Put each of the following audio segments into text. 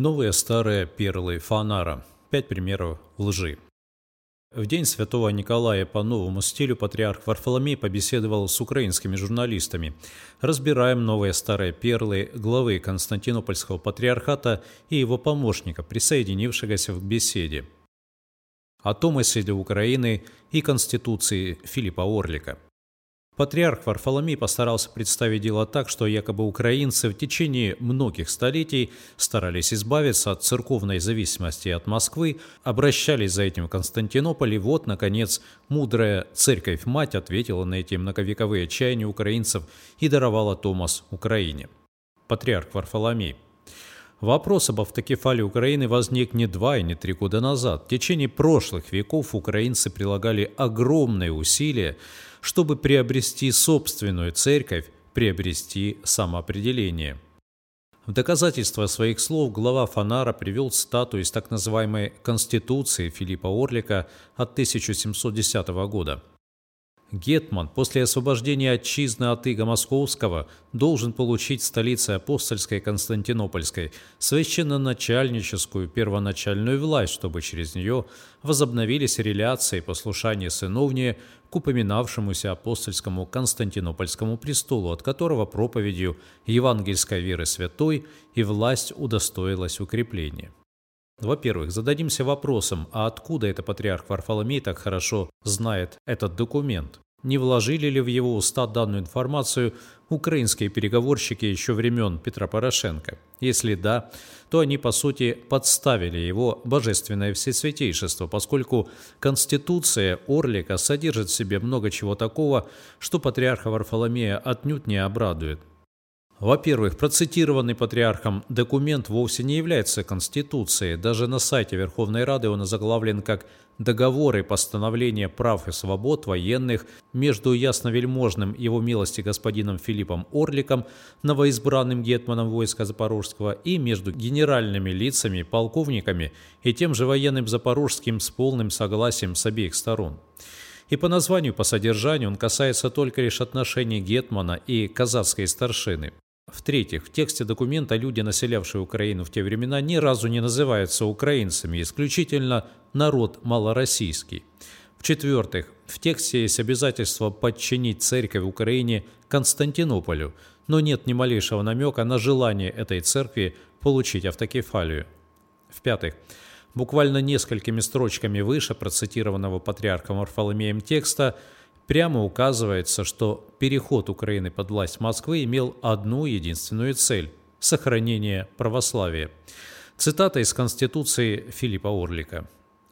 Новые старые перлы Фанара. Пять примеров лжи. В день святого Николая по новому стилю патриарх Варфоломей побеседовал с украинскими журналистами. Разбираем новые старые перлы главы Константинопольского патриархата и его помощника, присоединившегося к беседе. О Томасе Украины и Конституции Филиппа Орлика – Патриарх Варфоломей постарался представить дело так, что якобы украинцы в течение многих столетий старались избавиться от церковной зависимости от Москвы, обращались за этим в Константинополь, и вот, наконец, мудрая церковь-мать ответила на эти многовековые чаяния украинцев и даровала Томас Украине. Патриарх Варфоломей – Вопрос об автокефалии Украины возник не два и не три года назад. В течение прошлых веков украинцы прилагали огромные усилия, чтобы приобрести собственную церковь, приобрести самоопределение. В доказательство своих слов глава Фанара привел цитату из так называемой «Конституции» Филиппа Орлика от 1710 года – Гетман после освобождения отчизны от ига Московского должен получить в столице апостольской Константинопольской священно-начальническую первоначальную власть, чтобы через нее возобновились реляции и послушание сыновнее к упоминавшемуся апостольскому Константинопольскому престолу, от которого проповедью евангельской веры святой и власть удостоилась укрепления. Во-первых, зададимся вопросом, а откуда это патриарх Варфоломей так хорошо знает этот документ? Не вложили ли в его уста данную информацию украинские переговорщики еще времен Петра Порошенко? Если да, то они, по сути, подставили его божественное всесвятейшество, поскольку Конституция Орлика содержит в себе много чего такого, что патриарха Варфоломея отнюдь не обрадует. Во-первых, процитированный патриархом документ вовсе не является Конституцией. Даже на сайте Верховной Рады он озаглавлен как «Договоры постановления прав и свобод военных между ясновельможным его милости господином Филиппом Орликом, новоизбранным гетманом войска Запорожского, и между генеральными лицами, полковниками и тем же военным Запорожским с полным согласием с обеих сторон». И по названию, по содержанию он касается только лишь отношений Гетмана и казахской старшины. В-третьих, в тексте документа люди, населявшие Украину в те времена, ни разу не называются украинцами, исключительно народ малороссийский. В-четвертых, в тексте есть обязательство подчинить церковь Украине Константинополю, но нет ни малейшего намека на желание этой церкви получить автокефалию. В-пятых, буквально несколькими строчками выше процитированного патриархом Варфоломеем текста – прямо указывается, что переход Украины под власть Москвы имел одну единственную цель – сохранение православия. Цитата из Конституции Филиппа Орлика.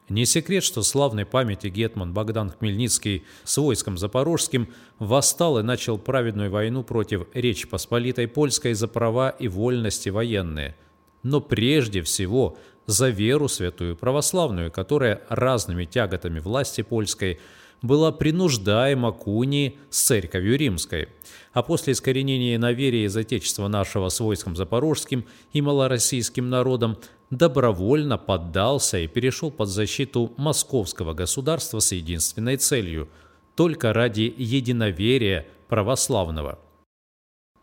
Не секрет, что славной памяти гетман Богдан Хмельницкий с войском запорожским восстал и начал праведную войну против Речи Посполитой Польской за права и вольности военные. Но прежде всего за веру святую православную, которая разными тяготами власти польской – была принуждаема к унии с церковью римской, а после искоренения вере из Отечества нашего с войском запорожским и малороссийским народом добровольно поддался и перешел под защиту московского государства с единственной целью – только ради единоверия православного –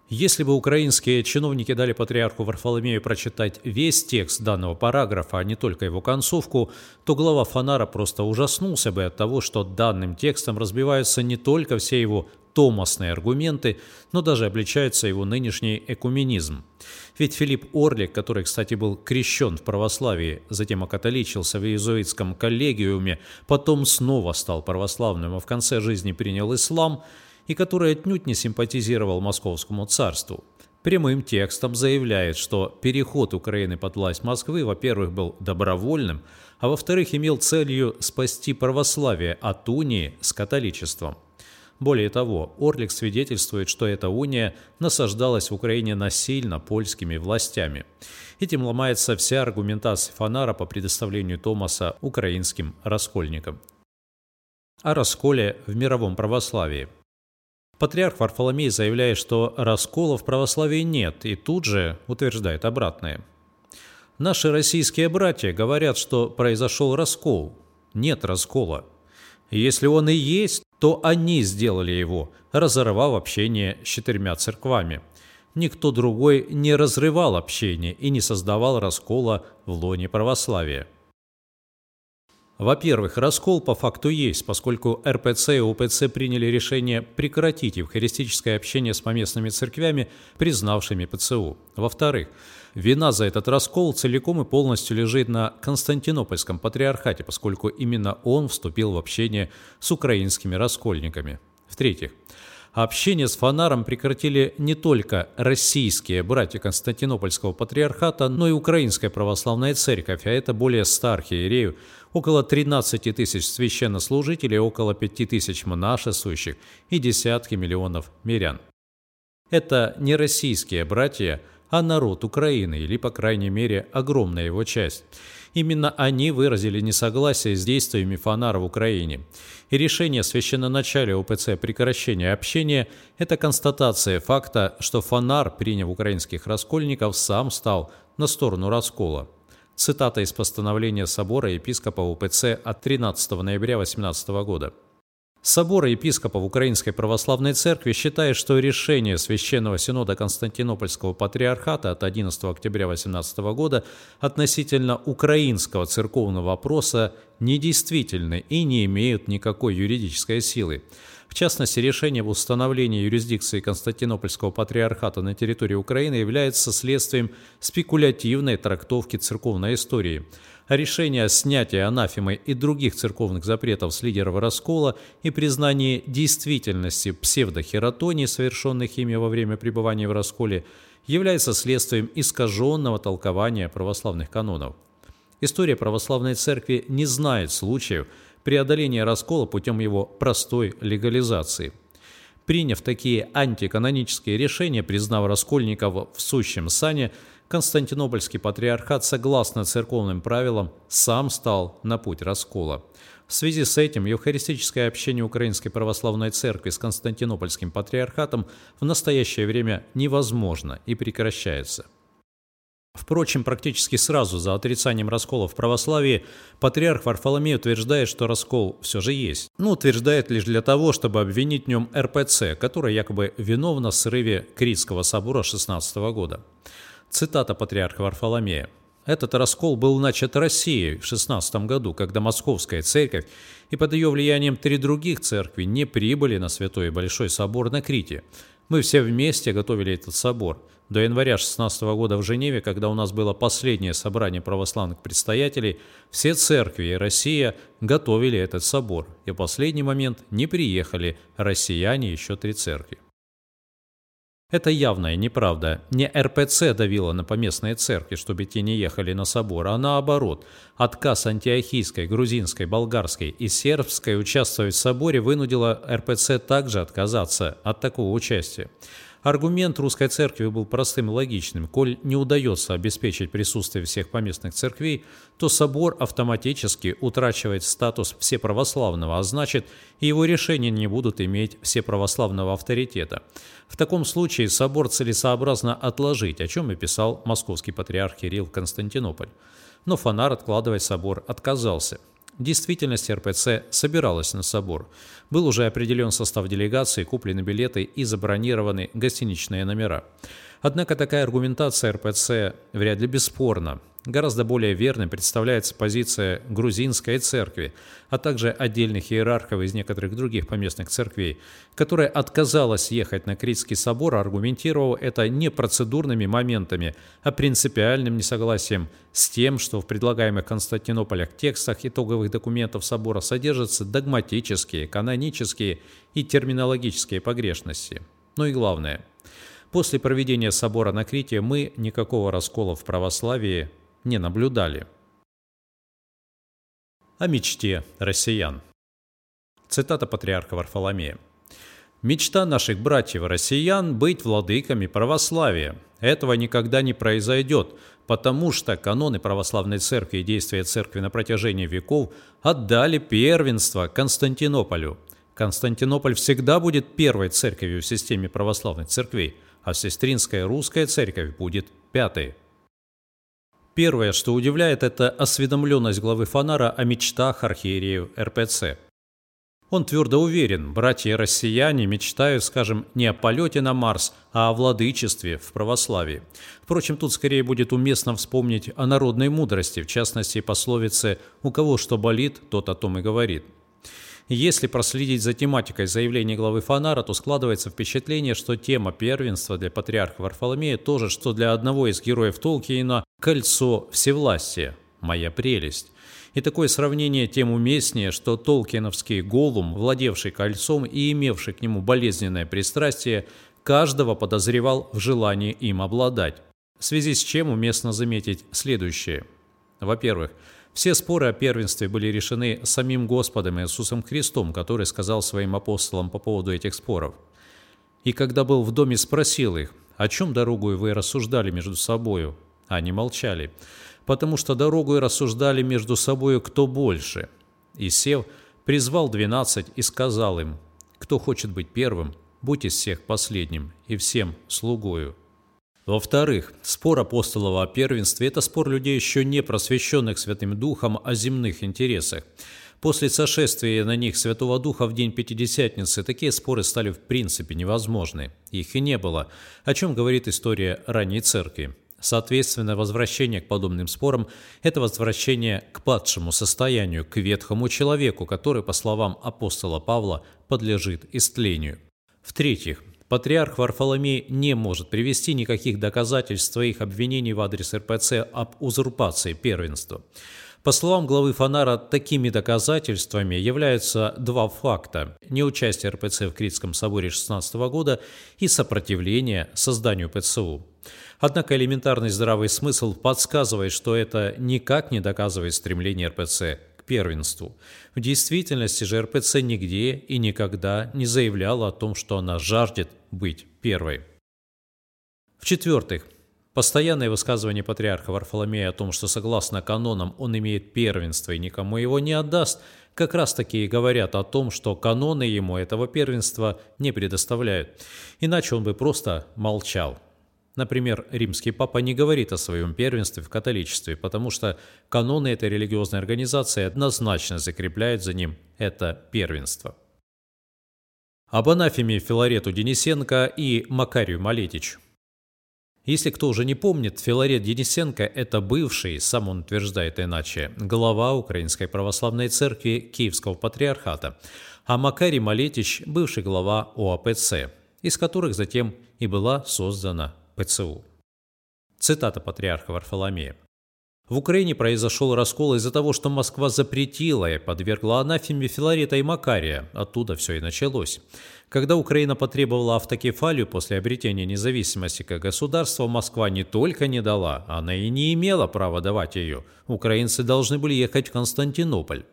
если бы украинские чиновники дали патриарху Варфоломею прочитать весь текст данного параграфа, а не только его концовку, то глава Фонара просто ужаснулся бы от того, что данным текстом разбиваются не только все его томасные аргументы, но даже обличается его нынешний экуменизм. Ведь Филипп Орлик, который, кстати, был крещен в православии, затем окатоличился в иезуитском коллегиуме, потом снова стал православным, а в конце жизни принял ислам – и который отнюдь не симпатизировал московскому царству. Прямым текстом заявляет, что переход Украины под власть Москвы, во-первых, был добровольным, а во-вторых, имел целью спасти православие от унии с католичеством. Более того, Орлик свидетельствует, что эта уния насаждалась в Украине насильно польскими властями. Этим ломается вся аргументация Фанара по предоставлению Томаса украинским раскольникам. О расколе в мировом православии – Патриарх Варфоломей заявляет, что раскола в православии нет, и тут же утверждает обратное. Наши российские братья говорят, что произошел раскол. Нет раскола. Если он и есть, то они сделали его, разорвав общение с четырьмя церквами. никто другой не разрывал общение и не создавал раскола в лоне православия. Во-первых, раскол по факту есть, поскольку РПЦ и УПЦ приняли решение прекратить евхаристическое общение с поместными церквями, признавшими ПЦУ. Во-вторых, вина за этот раскол целиком и полностью лежит на Константинопольском патриархате, поскольку именно он вступил в общение с украинскими раскольниками. В-третьих, Общение с фонаром прекратили не только российские братья Константинопольского патриархата, но и Украинская православная церковь, а это более 100 архиереев, около 13 тысяч священнослужителей, около 5 тысяч монашествующих и десятки миллионов мирян. Это не российские братья, а народ Украины, или, по крайней мере, огромная его часть. Именно они выразили несогласие с действиями Фонара в Украине. И решение священноначалия УПЦ о прекращении общения – это констатация факта, что Фонар, приняв украинских раскольников, сам стал на сторону раскола. Цитата из постановления собора епископа УПЦ от 13 ноября 18 года. Собор епископов Украинской Православной Церкви считает, что решение Священного Синода Константинопольского Патриархата от 11 октября 18 года относительно украинского церковного вопроса недействительны и не имеют никакой юридической силы. В частности, решение об установлении юрисдикции Константинопольского Патриархата на территории Украины является следствием спекулятивной трактовки церковной истории – а решение о снятии анафемы и других церковных запретов с лидеров раскола и признании действительности псевдохератонии, совершенных ими во время пребывания в расколе, является следствием искаженного толкования православных канонов. История православной церкви не знает случаев преодоления раскола путем его простой легализации. Приняв такие антиканонические решения, признав раскольников в сущем сане, Константинопольский патриархат, согласно церковным правилам, сам стал на путь раскола. В связи с этим евхаристическое общение Украинской Православной Церкви с Константинопольским патриархатом в настоящее время невозможно и прекращается. Впрочем, практически сразу за отрицанием раскола в православии патриарх Варфоломей утверждает, что раскол все же есть. Но утверждает лишь для того, чтобы обвинить в нем РПЦ, которая якобы виновна в срыве Критского собора 16 года. Цитата патриарха Варфоломея. Этот раскол был начат Россией в 16 году, когда Московская церковь и под ее влиянием три других церкви не прибыли на Святой Большой собор на Крите. Мы все вместе готовили этот собор. До января 16 года в Женеве, когда у нас было последнее собрание православных предстоятелей, все церкви и Россия готовили этот собор, и в последний момент не приехали россияне еще три церкви. Это явная неправда. Не РПЦ давила на поместные церкви, чтобы те не ехали на собор, а наоборот. Отказ антиохийской, грузинской, болгарской и сербской участвовать в соборе вынудила РПЦ также отказаться от такого участия. Аргумент русской церкви был простым и логичным. Коль не удается обеспечить присутствие всех поместных церквей, то собор автоматически утрачивает статус всеправославного, а значит, его решения не будут иметь всеправославного авторитета. В таком случае собор целесообразно отложить, о чем и писал московский патриарх Кирилл Константинополь. Но Фонар откладывать собор отказался. В действительности РПЦ собиралась на собор. Был уже определен состав делегации, куплены билеты и забронированы гостиничные номера. Однако такая аргументация РПЦ вряд ли бесспорна. Гораздо более верной представляется позиция грузинской церкви, а также отдельных иерархов из некоторых других поместных церквей, которая отказалась ехать на Критский собор, аргументировав это не процедурными моментами, а принципиальным несогласием с тем, что в предлагаемых Константинополях текстах итоговых документов собора содержатся догматические, канонические и терминологические погрешности. Ну и главное – После проведения собора на Крите мы никакого раскола в православии не наблюдали. О мечте россиян. Цитата патриарха Варфоломея. «Мечта наших братьев-россиян – быть владыками православия. Этого никогда не произойдет, потому что каноны православной церкви и действия церкви на протяжении веков отдали первенство Константинополю. Константинополь всегда будет первой церковью в системе православных церквей, а сестринская русская церковь будет пятой. Первое, что удивляет, это осведомленность главы Фонара о мечтах архиереев РПЦ. Он твердо уверен, братья-россияне мечтают, скажем, не о полете на Марс, а о владычестве в православии. Впрочем, тут скорее будет уместно вспомнить о народной мудрости, в частности, пословице «у кого что болит, тот о том и говорит». Если проследить за тематикой заявления главы Фанара, то складывается впечатление, что тема первенства для патриарха Варфоломея тоже, что для одного из героев Толкиена «Кольцо всевластия» – «Моя прелесть». И такое сравнение тем уместнее, что толкиновский голум, владевший кольцом и имевший к нему болезненное пристрастие, каждого подозревал в желании им обладать. В связи с чем уместно заметить следующее. Во-первых, все споры о первенстве были решены самим Господом Иисусом Христом, который сказал своим апостолам по поводу этих споров. И когда был в доме, спросил их, о чем дорогу вы рассуждали между собою? Они молчали потому что дорогу и рассуждали между собою, кто больше. И сев, призвал двенадцать и сказал им, кто хочет быть первым, будь из всех последним и всем слугою. Во-вторых, спор апостолов о первенстве – это спор людей, еще не просвещенных Святым Духом о земных интересах. После сошествия на них Святого Духа в день Пятидесятницы такие споры стали в принципе невозможны. Их и не было, о чем говорит история ранней церкви. Соответственно, возвращение к подобным спорам – это возвращение к падшему состоянию, к ветхому человеку, который, по словам апостола Павла, подлежит истлению. В-третьих, патриарх Варфоломей не может привести никаких доказательств своих обвинений в адрес РПЦ об узурпации первенства. По словам главы Фонара, такими доказательствами являются два факта – неучастие РПЦ в Критском соборе 16 года и сопротивление созданию ПЦУ. Однако элементарный здравый смысл подсказывает, что это никак не доказывает стремление РПЦ первенству. В действительности же РПЦ нигде и никогда не заявляла о том, что она жаждет быть первой. В-четвертых, Постоянное высказывание патриарха Варфоломея о том, что согласно канонам он имеет первенство и никому его не отдаст, как раз таки и говорят о том, что каноны ему этого первенства не предоставляют. Иначе он бы просто молчал. Например, римский папа не говорит о своем первенстве в католичестве, потому что каноны этой религиозной организации однозначно закрепляют за ним это первенство. Об анафеме Филарету Денисенко и Макарию Малетичу. Если кто уже не помнит, Филарет Денисенко – это бывший, сам он утверждает иначе, глава Украинской Православной Церкви Киевского Патриархата, а Макарий Малетич – бывший глава ОАПЦ, из которых затем и была создана ПЦУ. Цитата патриарха Варфоломея. В Украине произошел раскол из-за того, что Москва запретила и подвергла анафеме Филарета и Макария. Оттуда все и началось. Когда Украина потребовала автокефалию после обретения независимости как государства, Москва не только не дала, она и не имела права давать ее. Украинцы должны были ехать в Константинополь.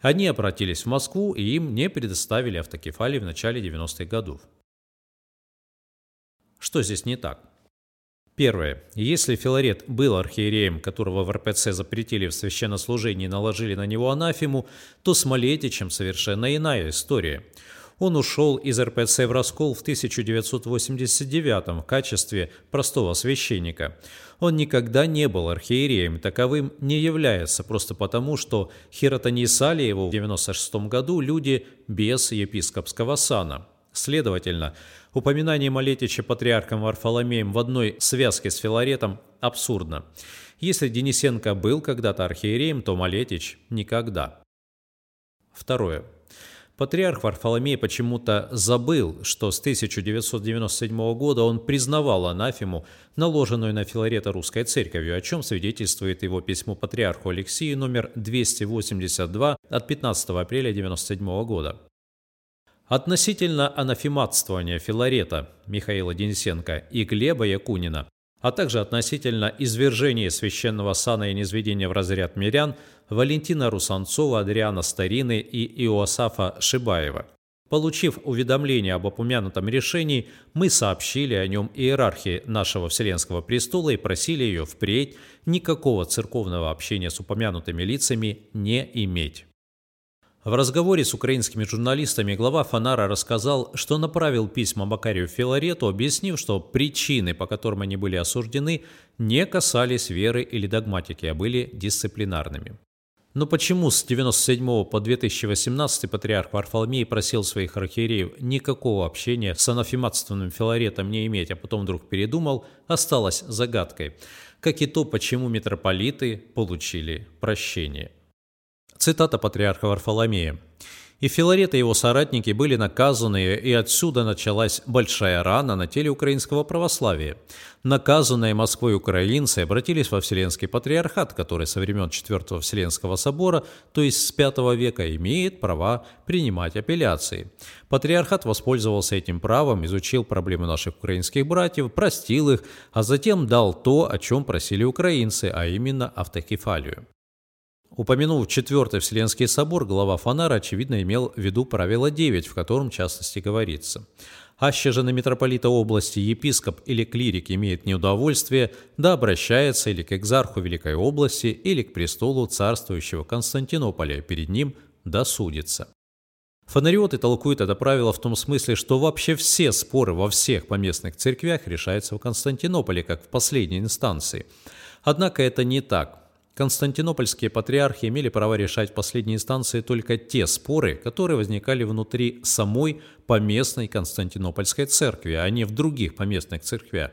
Они обратились в Москву, и им не предоставили автокефалии в начале 90-х годов. Что здесь не так? Первое. Если Филарет был архиереем, которого в РПЦ запретили в священнослужении и наложили на него анафему, то с Малетичем совершенно иная история. Он ушел из РПЦ в раскол в 1989 в качестве простого священника. Он никогда не был архиереем, таковым не является, просто потому, что хиротонисали его в 1996 году люди без епископского сана. Следовательно, упоминание Малетича патриархом Варфоломеем в одной связке с Филаретом абсурдно. Если Денисенко был когда-то архиереем, то Малетич – никогда. Второе. Патриарх Варфоломей почему-то забыл, что с 1997 года он признавал анафему, наложенную на Филарета русской церковью, о чем свидетельствует его письмо патриарху Алексею номер 282 от 15 апреля 1997 года. Относительно анафематствования Филарета Михаила Денисенко и Глеба Якунина, а также относительно извержения священного сана и низведения в разряд мирян Валентина Русанцова, Адриана Старины и Иосафа Шибаева. Получив уведомление об упомянутом решении, мы сообщили о нем иерархии нашего Вселенского престола и просили ее впредь никакого церковного общения с упомянутыми лицами не иметь. В разговоре с украинскими журналистами глава Фанара рассказал, что направил письма Макарию Филарету, объяснив, что причины, по которым они были осуждены, не касались веры или догматики, а были дисциплинарными. Но почему с 97 по 2018 патриарх Варфоломей просил своих архиереев никакого общения с анафематственным Филаретом не иметь, а потом вдруг передумал, осталось загадкой. Как и то, почему митрополиты получили прощение. Цитата патриарха Варфоломея. И Филарет и его соратники были наказаны, и отсюда началась большая рана на теле украинского православия. Наказанные Москвой украинцы обратились во Вселенский патриархат, который со времен Четвертого Вселенского собора, то есть с V века, имеет права принимать апелляции. Патриархат воспользовался этим правом, изучил проблемы наших украинских братьев, простил их, а затем дал то, о чем просили украинцы, а именно автокефалию. Упомянув Четвертый Вселенский собор, глава Фонара, очевидно, имел в виду правило 9, в котором в частности говорится. Аще же на митрополита области епископ или клирик имеет неудовольствие, да обращается или к экзарху Великой области, или к престолу царствующего Константинополя, перед ним досудится. Фонариоты толкуют это правило в том смысле, что вообще все споры во всех поместных церквях решаются в Константинополе, как в последней инстанции. Однако это не так – Константинопольские патриархи имели право решать в последней инстанции только те споры, которые возникали внутри самой поместной Константинопольской церкви, а не в других поместных церквях.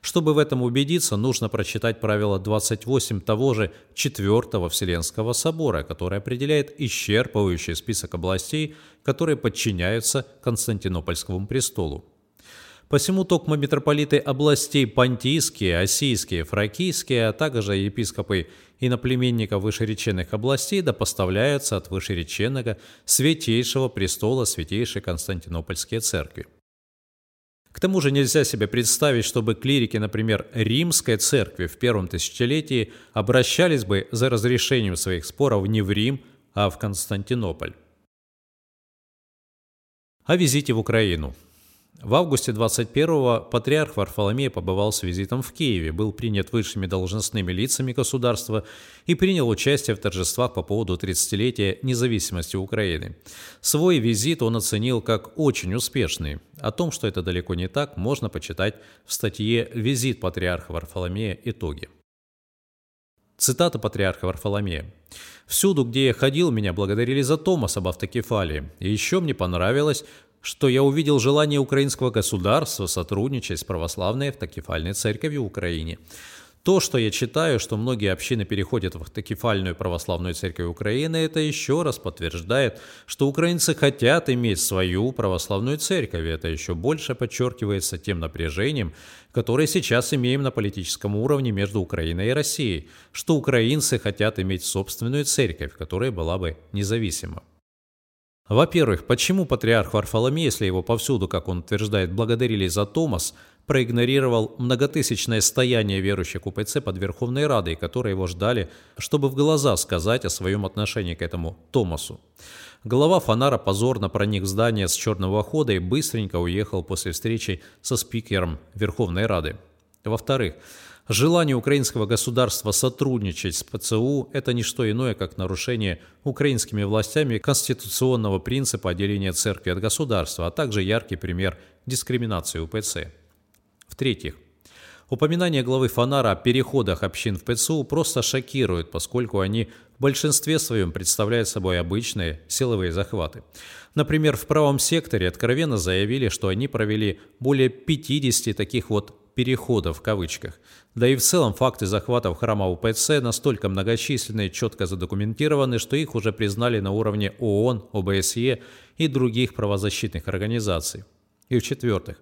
Чтобы в этом убедиться, нужно прочитать правило 28 того же Четвертого Вселенского собора, которое определяет исчерпывающий список областей, которые подчиняются Константинопольскому престолу. Посему токмо митрополиты областей Понтийские, Осийские, Фракийские, а также епископы иноплеменников вышереченных областей да поставляются от вышереченного святейшего престола Святейшей Константинопольской Церкви. К тому же нельзя себе представить, чтобы клирики, например, Римской церкви в первом тысячелетии обращались бы за разрешением своих споров не в Рим, а в Константинополь. О визите в Украину – в августе 21-го патриарх Варфоломей побывал с визитом в Киеве, был принят высшими должностными лицами государства и принял участие в торжествах по поводу 30-летия независимости Украины. Свой визит он оценил как очень успешный. О том, что это далеко не так, можно почитать в статье «Визит патриарха Варфоломея. Итоги». Цитата патриарха Варфоломея. «Всюду, где я ходил, меня благодарили за Томас об автокефалии. И еще мне понравилось, что я увидел желание украинского государства сотрудничать с православной автокефальной церковью в Украине. То, что я читаю, что многие общины переходят в автокефальную православную церковь Украины, это еще раз подтверждает, что украинцы хотят иметь свою православную церковь. Это еще больше подчеркивается тем напряжением, которое сейчас имеем на политическом уровне между Украиной и Россией, что украинцы хотят иметь собственную церковь, которая была бы независима. Во-первых, почему патриарх Варфоломей, если его повсюду, как он утверждает, благодарили за Томас, проигнорировал многотысячное стояние верующих УПЦ под Верховной Радой, которые его ждали, чтобы в глаза сказать о своем отношении к этому Томасу. Глава Фонара позорно проник в здание с черного хода и быстренько уехал после встречи со спикером Верховной Рады. Во-вторых, Желание украинского государства сотрудничать с ПЦУ – это не что иное, как нарушение украинскими властями конституционного принципа отделения церкви от государства, а также яркий пример дискриминации УПЦ. В-третьих, упоминание главы Фонара о переходах общин в ПЦУ просто шокирует, поскольку они в большинстве своем представляют собой обычные силовые захваты. Например, в правом секторе откровенно заявили, что они провели более 50 таких вот переходов в кавычках. Да и в целом факты захватов храма УПЦ настолько многочисленны и четко задокументированы, что их уже признали на уровне ООН, ОБСЕ и других правозащитных организаций. И в-четвертых,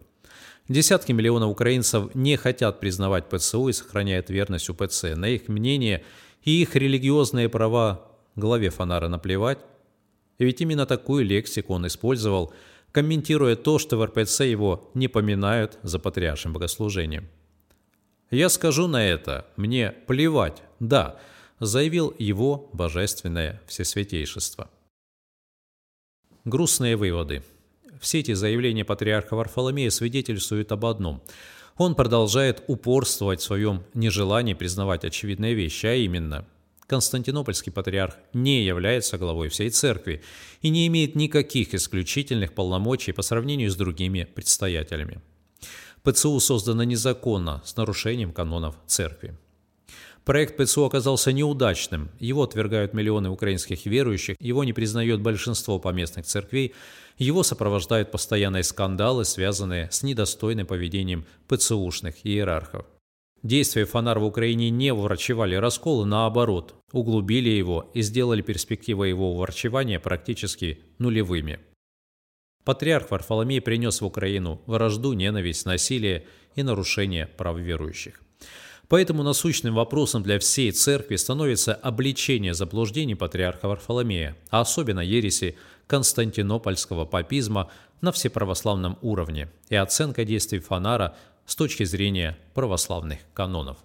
десятки миллионов украинцев не хотят признавать ПЦУ и сохраняют верность УПЦ. На их мнение и их религиозные права главе Фонара наплевать. Ведь именно такую лексику он использовал – комментируя то, что в РПЦ его не поминают за патриаршим богослужением. «Я скажу на это, мне плевать, да», заявил его божественное всесвятейшество. Грустные выводы. Все эти заявления патриарха Варфоломея свидетельствуют об одном. Он продолжает упорствовать в своем нежелании признавать очевидные вещи, а именно – Константинопольский патриарх не является главой всей церкви и не имеет никаких исключительных полномочий по сравнению с другими предстоятелями. ПЦУ создано незаконно, с нарушением канонов церкви. Проект ПЦУ оказался неудачным. Его отвергают миллионы украинских верующих, его не признает большинство поместных церквей, его сопровождают постоянные скандалы, связанные с недостойным поведением ПЦУшных иерархов. Действия Фонар в Украине не врачевали расколы, наоборот, углубили его и сделали перспективы его врачевания практически нулевыми. Патриарх Варфоломей принес в Украину вражду, ненависть, насилие и нарушение прав верующих. Поэтому насущным вопросом для всей церкви становится обличение заблуждений патриарха Варфоломея, а особенно ереси константинопольского папизма на всеправославном уровне и оценка действий Фонара с точки зрения православных канонов.